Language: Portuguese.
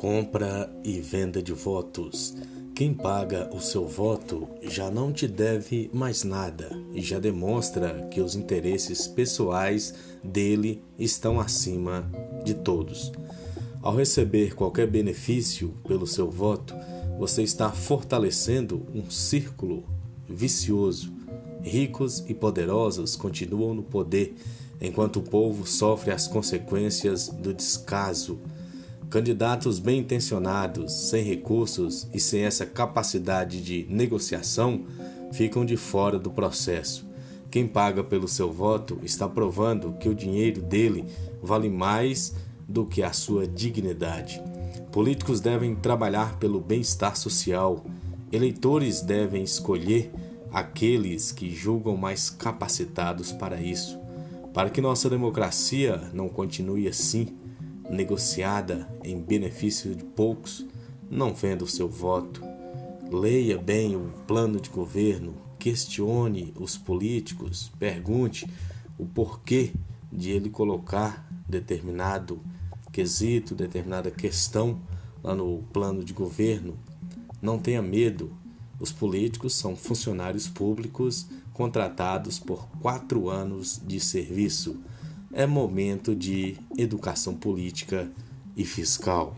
Compra e venda de votos. Quem paga o seu voto já não te deve mais nada e já demonstra que os interesses pessoais dele estão acima de todos. Ao receber qualquer benefício pelo seu voto, você está fortalecendo um círculo vicioso. Ricos e poderosos continuam no poder, enquanto o povo sofre as consequências do descaso Candidatos bem intencionados, sem recursos e sem essa capacidade de negociação ficam de fora do processo. Quem paga pelo seu voto está provando que o dinheiro dele vale mais do que a sua dignidade. Políticos devem trabalhar pelo bem-estar social. Eleitores devem escolher aqueles que julgam mais capacitados para isso. Para que nossa democracia não continue assim, negociada em benefício de poucos, não venda o seu voto. Leia bem o plano de governo, questione os políticos, pergunte o porquê de ele colocar determinado quesito, determinada questão lá no plano de governo. Não tenha medo. Os políticos são funcionários públicos contratados por quatro anos de serviço é momento de educação política e fiscal.